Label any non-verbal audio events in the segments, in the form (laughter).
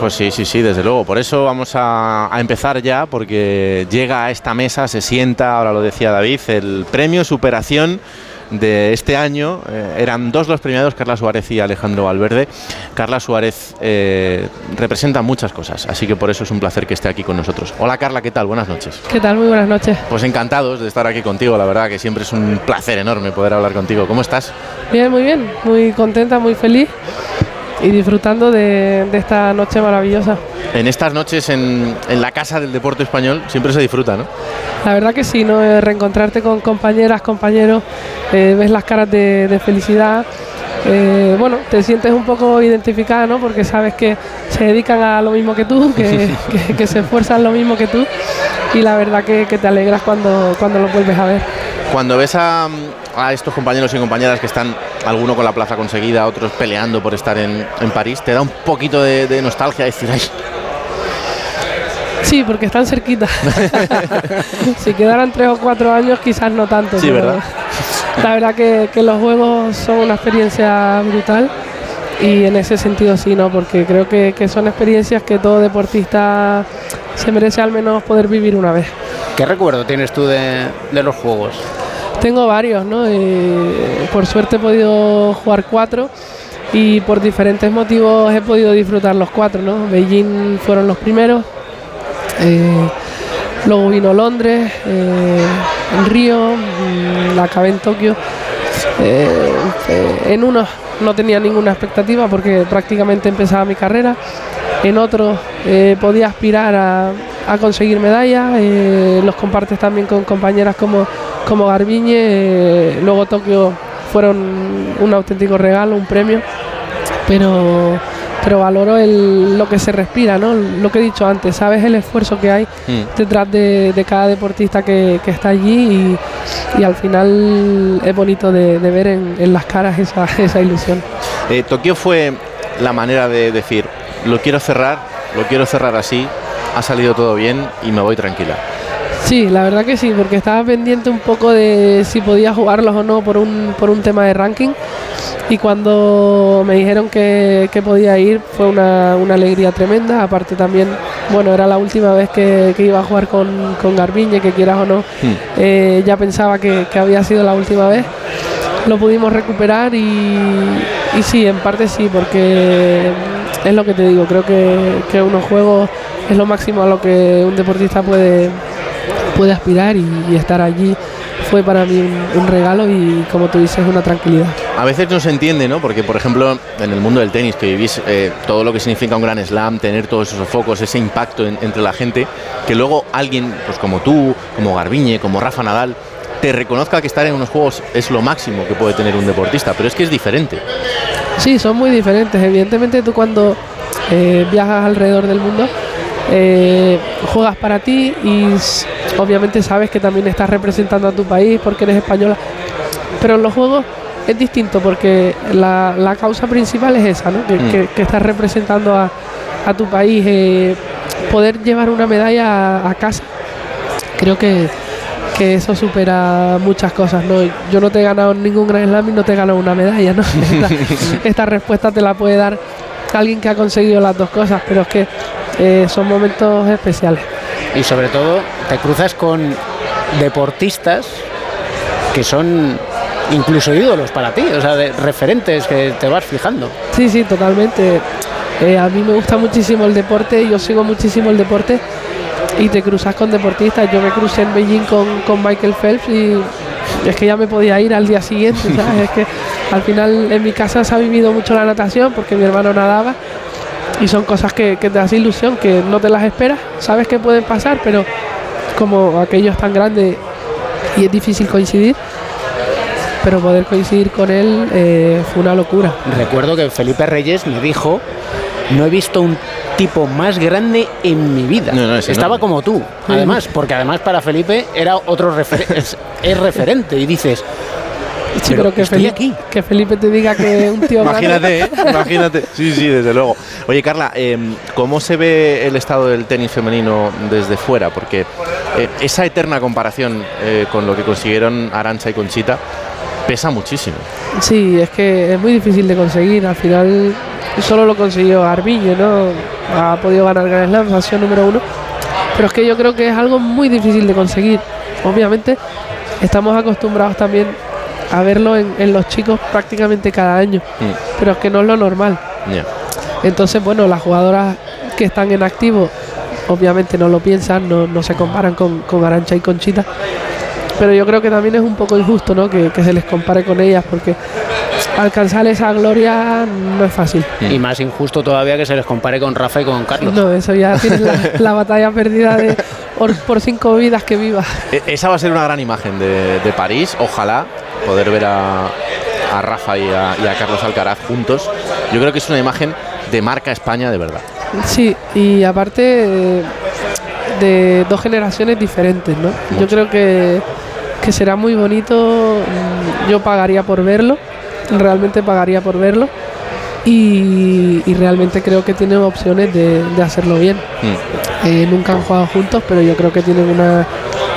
Pues sí, sí, sí, desde luego. Por eso vamos a, a empezar ya, porque llega a esta mesa, se sienta, ahora lo decía David, el premio Superación de este año. Eh, eran dos los premiados, Carla Suárez y Alejandro Valverde. Carla Suárez eh, representa muchas cosas, así que por eso es un placer que esté aquí con nosotros. Hola Carla, ¿qué tal? Buenas noches. ¿Qué tal? Muy buenas noches. Pues encantados de estar aquí contigo, la verdad que siempre es un placer enorme poder hablar contigo. ¿Cómo estás? Bien, muy bien, muy contenta, muy feliz y disfrutando de, de esta noche maravillosa. En estas noches en, en, la casa del deporte español siempre se disfruta, ¿no? La verdad que sí, ¿no? Eh, reencontrarte con compañeras, compañeros, eh, ves las caras de, de felicidad. Eh, bueno, te sientes un poco identificada, ¿no? Porque sabes que se dedican a lo mismo que tú, que, (laughs) que, que se esfuerzan lo mismo que tú y la verdad que, que te alegras cuando, cuando lo vuelves a ver. Cuando ves a, a, estos compañeros y compañeras que están, alguno con la plaza conseguida, otros peleando por estar en, en París, te da un poquito de, de nostalgia decir, ay, Sí, porque están cerquita. (laughs) si quedaran tres o cuatro años, quizás no tanto. Sí, ¿verdad? La verdad que, que, los juegos son una experiencia brutal y en ese sentido sí, ¿no? Porque creo que, que son experiencias que todo deportista se merece al menos poder vivir una vez. ¿Qué recuerdo tienes tú de, de los juegos? Tengo varios, ¿no? Eh, por suerte he podido jugar cuatro y por diferentes motivos he podido disfrutar los cuatro, ¿no? Beijing fueron los primeros, eh, luego vino Londres, eh, Río, mm, la acabé en Tokio. Eh, en unos no tenía ninguna expectativa porque prácticamente empezaba mi carrera. En otros podía aspirar a, a conseguir medallas. los compartes también con compañeras como, como Garbiñe. luego Tokio fueron un auténtico regalo, un premio. Pero pero valoro el, lo que se respira, ¿no? Lo que he dicho antes, sabes el esfuerzo que hay mm. detrás de, de, cada deportista que, que está allí y, y, al final es bonito de, de ver en, en, las caras esa, (laughs) esa ilusión. Eh, Tokio fue la manera de decir, lo quiero cerrar, lo quiero cerrar así, ha salido todo bien y me voy tranquila. Sí, la verdad que sí, porque estaba pendiente un poco de si podía jugarlos o no por un, por un tema de ranking y cuando me dijeron que, que podía ir fue una, una, alegría tremenda. Aparte también, bueno, era la última vez que, que iba a jugar con, con Garbiñe, que quieras o no, mm. eh, ya pensaba que, que, había sido la última vez. Lo pudimos recuperar y, y, sí, en parte sí, porque es lo que te digo, creo que, que unos juegos es lo máximo a lo que un deportista puede, puede aspirar y, y estar allí fue para mí un, un, regalo y como tú dices una tranquilidad. A veces no se entiende, ¿no? Porque por ejemplo en el mundo del tenis que vivís eh, todo lo que significa un gran slam, tener todos esos focos, ese impacto en, entre la gente, que luego alguien pues como tú, como Garbiñe, como Rafa Nadal te reconozca que estar en unos juegos es lo máximo que puede tener un deportista, pero es que es diferente. Sí, son muy diferentes. Evidentemente tú cuando eh, viajas alrededor del mundo eh, juegas para ti y obviamente sabes que también estás representando a tu país porque eres española. Pero en los juegos es distinto porque la, la causa principal es esa, ¿no? que, mm. que, que, estás representando a, a tu país. Eh, poder llevar una medalla a, a casa, creo que, que, eso supera muchas cosas. ¿no? Yo no te he ganado ningún Grand Slam y no te he ganado una medalla. ¿no? (laughs) esta, (laughs) esta respuesta te la puede dar alguien que ha conseguido las dos cosas, pero es que eh, son momentos especiales. Y sobre todo te cruzas con deportistas que son incluso ídolos para ti, o sea, de referentes que te vas fijando. Sí, sí, totalmente. Eh, a mí me gusta muchísimo el deporte, yo sigo muchísimo el deporte y te cruzas con deportistas. Yo me crucé en Beijing con, con Michael Phelps y es que ya me podía ir al día siguiente, ¿sabes? es que al final en mi casa se ha vivido mucho la natación porque mi hermano nadaba y son cosas que, que te das ilusión, que no te las esperas, sabes que pueden pasar, pero como aquello es tan grande y es difícil coincidir, pero poder coincidir con él eh, fue una locura. Recuerdo que Felipe Reyes me dijo, no he visto un tipo más grande en mi vida. No, no, Estaba no. como tú, además, porque además para Felipe era otro refer es, es, referente y dices... Sí, pero, pero que, Felipe, aquí. que Felipe te diga que un tío Imagínate, ¿eh? (laughs) imagínate. Sí, sí, desde luego. Oye, Carla, eh, ¿cómo se ve el estado del tenis femenino desde fuera? Porque eh, esa eterna comparación eh, con lo que consiguieron Arancha y Conchita pesa muchísimo. Sí, es que es muy difícil de conseguir. Al final solo lo consiguió Garbiñe, ¿no? Ha podido ganar Grand Slam, ha sido número uno. Pero es que yo creo que es algo muy difícil de conseguir. Obviamente estamos acostumbrados también a verlo en, en los chicos prácticamente cada año, Mm, pero es que no es lo normal. Entonces, bueno, las jugadoras que están en activo, obviamente no lo piensan, no, no se comparan con, con Arancha y Conchita. Pero yo creo que también es un poco injusto, ¿no? Que, que se les compare con ellas, porque alcanzar esa gloria no es fácil. Y más injusto todavía que se les compare con Rafa y con Carlos. No, eso ya tiene la, (laughs) la batalla perdida de por, por cinco vidas que viva. E- Esa va a ser una gran imagen de, de París. Ojalá poder ver a, a Rafa y a, y a Carlos Alcaraz juntos. Yo creo que es una imagen de marca España de verdad. Sí, y aparte eh, de dos generaciones diferentes, ¿no? Yo creo que, que será muy bonito. mm, Yo pagaría por verlo, realmente pagaría por verlo. Y, y realmente creo que tienen opciones de, de hacerlo bien. Mm. Eh, nunca han jugado juntos, pero yo creo que tienen una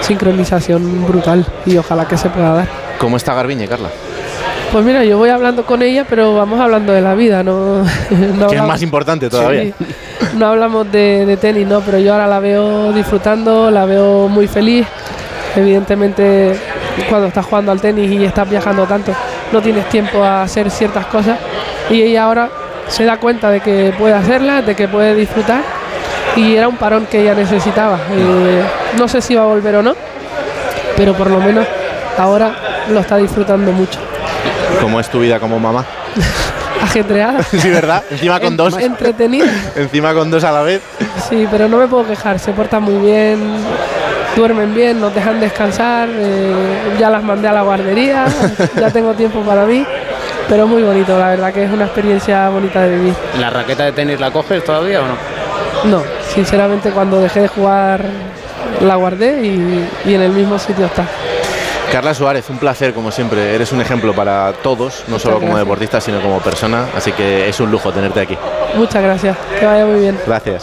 sincronización brutal y ojalá que se pueda dar. ¿Cómo está Garbiñe, Carla? Pues mira, yo voy hablando con ella, pero vamos hablando de la vida, ¿no? (laughs) no Que es más importante todavía. Sí, no hablamos de, de tenis, no, pero yo ahora la veo disfrutando, la veo muy feliz. Evidentemente, cuando estás jugando al tenis y estás viajando tanto, no tienes tiempo a hacer ciertas cosas. Y ella ahora se da cuenta de que puede hacerlas, de que puede disfrutar. Y era un parón que ella necesitaba. Eh, no sé si va a volver o no, pero por lo menos ahora lo está disfrutando mucho. ¿Cómo es tu vida como mamá? (laughs) Ajetreada. (laughs) sí, ¿verdad? Encima con dos. Entretenida. (laughs) Encima con dos a la vez. Sí, pero no me puedo quejar, se portan muy bien, duermen bien, nos dejan descansar, eh, ya las mandé a la guardería, ya tengo tiempo para mí, pero muy bonito, la verdad que es una experiencia bonita de vivir. ¿La raqueta de tenis la coges todavía o no? No, sinceramente cuando dejé de jugar la guardé y, y en el mismo sitio está. Carla Suárez, un placer como siempre. Eres un ejemplo para todos, no solo como gracias. deportista, sino como persona. Así que es un lujo tenerte aquí. Muchas gracias, que vaya muy bien. Gracias.